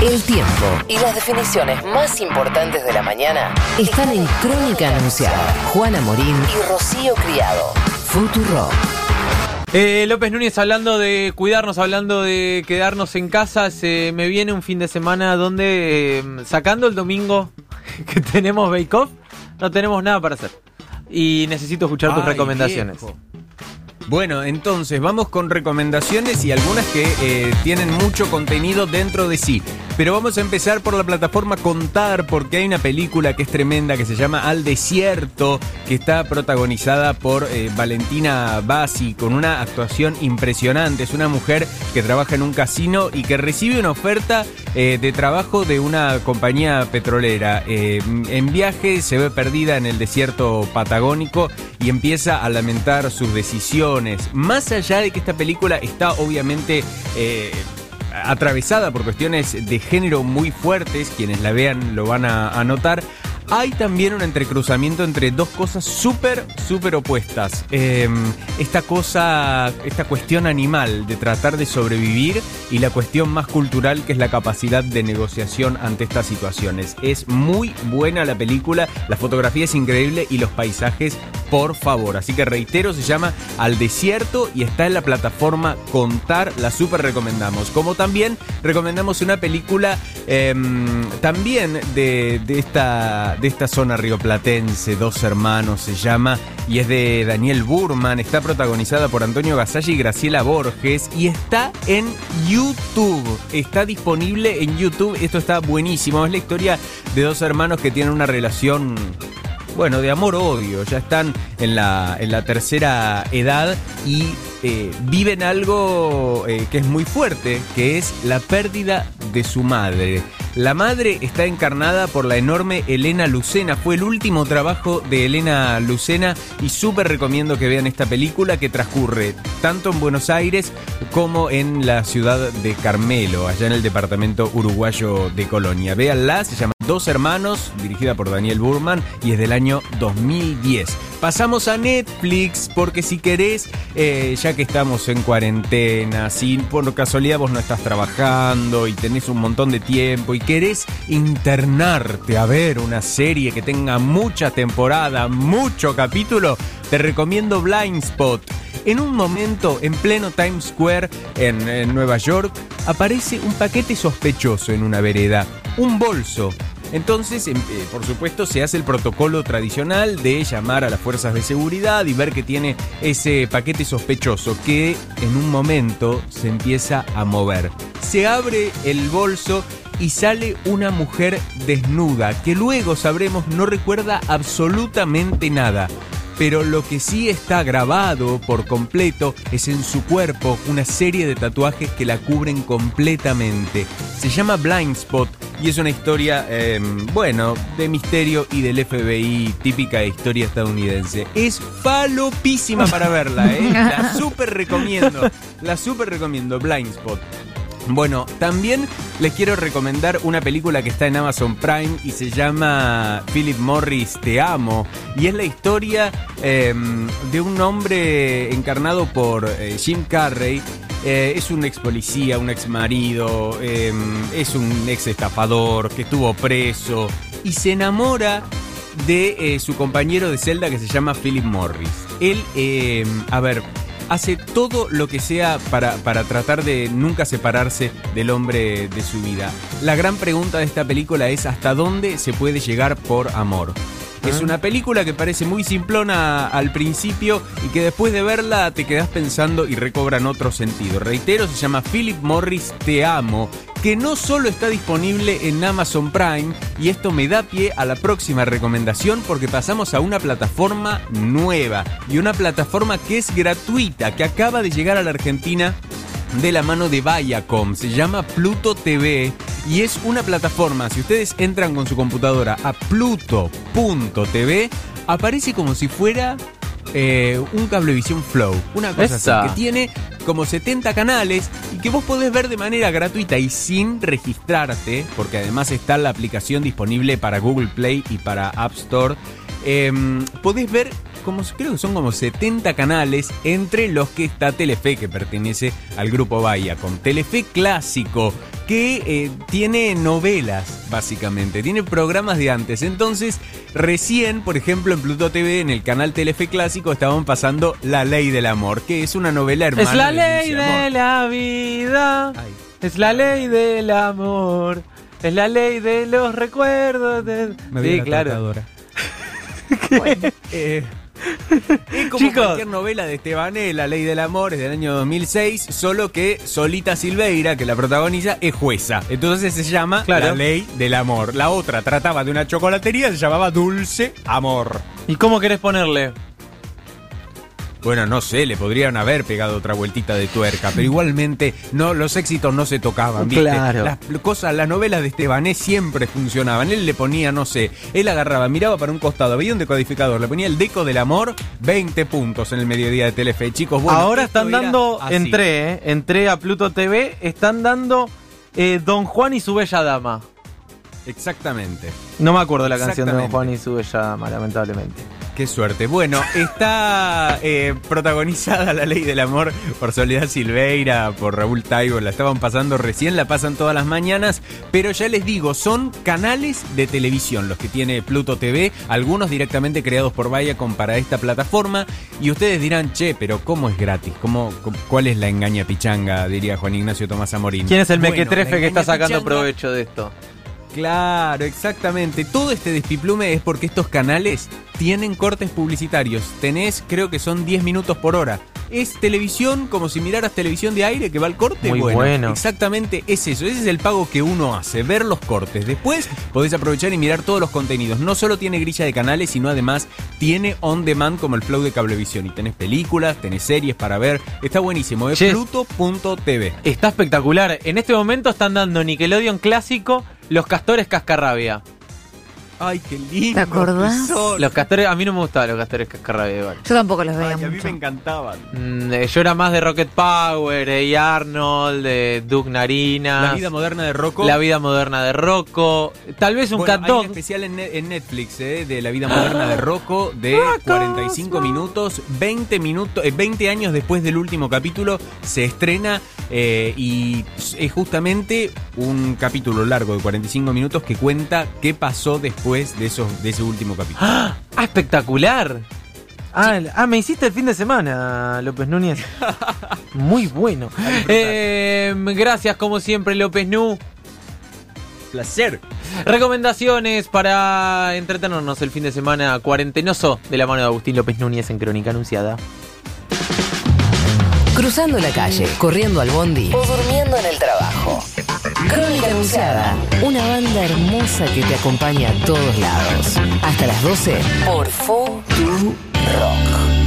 El tiempo y las definiciones más importantes de la mañana están en Crónica Anunciada. Juana Morín y Rocío Criado. Futuro. Eh, López Núñez hablando de cuidarnos, hablando de quedarnos en casa, se me viene un fin de semana donde, eh, sacando el domingo que tenemos Bake Off, no tenemos nada para hacer. Y necesito escuchar tus Ay, recomendaciones. viejo. Bueno, entonces vamos con recomendaciones y algunas que eh, tienen mucho contenido dentro de sí. Pero vamos a empezar por la plataforma Contar, porque hay una película que es tremenda que se llama Al Desierto, que está protagonizada por eh, Valentina Bassi, con una actuación impresionante. Es una mujer que trabaja en un casino y que recibe una oferta eh, de trabajo de una compañía petrolera. Eh, en viaje se ve perdida en el desierto patagónico y empieza a lamentar sus decisiones. Más allá de que esta película está obviamente atravesada por cuestiones de género muy fuertes, quienes la vean lo van a, notar. Hay también un entrecruzamiento entre dos cosas súper, súper opuestas. Eh, esta cosa, esta cuestión animal de tratar de sobrevivir y la cuestión más cultural que es la capacidad de negociación ante estas situaciones. Es muy buena la película, la fotografía es increíble y los paisajes, por favor. Así que reitero, se llama Al Desierto y está en la plataforma Contar, la súper recomendamos. Como también recomendamos una película eh, también de, de esta, de esta zona rioplatense, Dos Hermanos se llama, y es de Daniel Burman, está protagonizada por Antonio Gasalla y Graciela Borges, y está en YouTube, está disponible en YouTube, esto está buenísimo, es la historia de dos hermanos que tienen una relación bueno, de amor-odio, ya están en la, en la tercera edad y eh, viven algo eh, que es muy fuerte, que es la pérdida de su madre. La madre está encarnada por la enorme Elena Lucena. Fue el último trabajo de Elena Lucena y súper recomiendo que vean esta película que transcurre tanto en Buenos Aires como en la ciudad de Carmelo, allá en el departamento uruguayo de Colonia. Véanla, se llama Dos Hermanos, dirigida por Daniel Burman y es del año 2010. Pasamos a Netflix porque si querés, eh, ya que estamos en cuarentena, si por casualidad vos no estás trabajando y tenés un montón de tiempo y querés internarte a ver una serie que tenga mucha temporada, mucho capítulo, te recomiendo Blind Spot. En un momento, en pleno Times Square, en, en Nueva York, aparece un paquete sospechoso en una vereda, un bolso. Entonces, em, eh, por supuesto, se hace el protocolo tradicional de llamar a las fuerzas de seguridad y ver que tiene ese paquete sospechoso que en un momento se empieza a mover. Se abre el bolso y sale una mujer desnuda que luego sabremos no recuerda absolutamente nada. Pero lo que sí está grabado por completo es en su cuerpo una serie de tatuajes que la cubren completamente. Se llama Blind Spot y es una historia, eh, bueno, de misterio y del FBI, típica de historia estadounidense. Es falopísima para verla, ¿eh? La súper recomiendo, la súper recomiendo, Blind Spot. Bueno, también les quiero recomendar una película que está en Amazon Prime y se llama Philip Morris Te Amo. Y es la historia eh, de un hombre encarnado por eh, Jim Carrey. Eh, es un ex policía, un ex marido, eh, es un ex estafador que estuvo preso y se enamora de eh, su compañero de celda que se llama Philip Morris. Él, eh, a ver, hace todo lo que sea para, para tratar de nunca separarse del hombre de su vida. La gran pregunta de esta película es hasta dónde se puede llegar por amor. Es una película que parece muy simplona al principio y que después de verla te quedas pensando y recobran otro sentido. Reitero, se llama Philip Morris Te Amo, que no solo está disponible en Amazon Prime, y esto me da pie a la próxima recomendación porque pasamos a una plataforma nueva y una plataforma que es gratuita, que acaba de llegar a la Argentina de la mano de Viacom. Se llama Pluto TV y es una plataforma. Si ustedes entran con su computadora a pluto.tv, aparece como si fuera eh, un cablevisión Flow. Una cosa Esa. así, que tiene como 70 canales y que vos podés ver de manera gratuita y sin registrarte, porque además está la aplicación disponible para Google Play y para App Store. em, podés ver, como, creo que son como 70 canales, entre los que está Telefe, que pertenece al grupo Bahía, con Telefe Clásico, que eh, tiene novelas, básicamente, tiene programas de antes. Entonces, recién, por ejemplo, en Pluto TV, en el canal Telefe Clásico, estaban pasando La Ley del Amor, que es una novela hermana. Es la ley de la vida. Es la ley del amor. Es la ley de los recuerdos. De... sí, claro. bueno, eh, es como cualquier novela de Estebané, La Ley del Amor, es del año 2006, solo que Solita Silveira, que la protagoniza, es jueza. Entonces se llama La Ley del Amor. La otra trataba de una chocolatería, se llamaba Dulce Amor. ¿Y cómo querés ponerle? Bueno, no sé, le podrían haber pegado otra vueltita de tuerca, pero igualmente no, los éxitos no se tocaban, ¿viste? Claro. Las cosas, las novelas de Estebanés siempre funcionaban. Él le ponía, no sé, él agarraba, miraba para un costado, había un decodificador, le ponía el deco del amor, 20 puntos en el mediodía de Telefe. Chicos, bueno, ahora están dando, entré, eh, entré a Pluto TV, están dando eh, Don Juan y su bella dama. Exactamente. No me acuerdo la canción de Don Juan y su bella dama, lamentablemente. Qué suerte. Bueno, está eh, protagonizada La Ley del Amor por Soledad Silveira, por Raúl Taibo. La estaban pasando recién, la pasan todas las mañanas. Pero ya les digo, son canales de televisión los que tiene Pluto TV, algunos directamente creados por Viacom para esta plataforma. Y ustedes dirán, che, pero ¿cómo es gratis? ¿Cómo, ¿Cuál es la engaña pichanga? Diría Juan Ignacio Tomás Amorín. ¿Quién es el mequetrefe que está sacando provecho de esto? Claro, exactamente. Todo este despiplume es porque estos canales tienen cortes publicitarios. Tenés, creo que son 10 minutos por hora. Es televisión como si miraras televisión de aire que va al corte. Muy bueno, Exactamente es eso. Ese es el pago que uno hace, ver los cortes. Después podés aprovechar y mirar todos los contenidos. No solo tiene grilla de canales, sino además tiene on demand como el flow de cablevisión. Y tenés películas, tenés series para ver. Está buenísimo. Es Pluto.tv. Está espectacular. En este momento están dando Nickelodeon clásico los castores cascarrabia. Ay, qué lindo. ¿Te acordás? Los castores, a mí no me gustaban los castores cascarrabia igual. Yo tampoco los veía Ay, mucho. A mí me encantaban. Mm, eh, yo era más de Rocket Power, de Arnold, de Duke Narinas. La vida moderna de Rocco. La vida moderna de Rocco. Tal vez un bueno, cat hay dog. un especial en, en Netflix eh, de la vida moderna de Rocco de 45 minutos, 20 minutos, eh, 20 años después del último capítulo se estrena eh, y es justamente un capítulo largo de 45 minutos que cuenta qué pasó después de esos de ese último capítulo. ¡Ah! espectacular! Ah, ah, me hiciste el fin de semana, López Núñez. Muy bueno. Eh, gracias, como siempre, López Nu. Placer. Recomendaciones para entretenernos el fin de semana cuarentenoso de la mano de Agustín López Núñez en Crónica Anunciada. Cruzando la calle, corriendo al bondi o durmiendo en el trabajo. Crónica Anunciada, una banda hermosa que te acompaña a todos lados. Hasta las 12 por Tu Rock.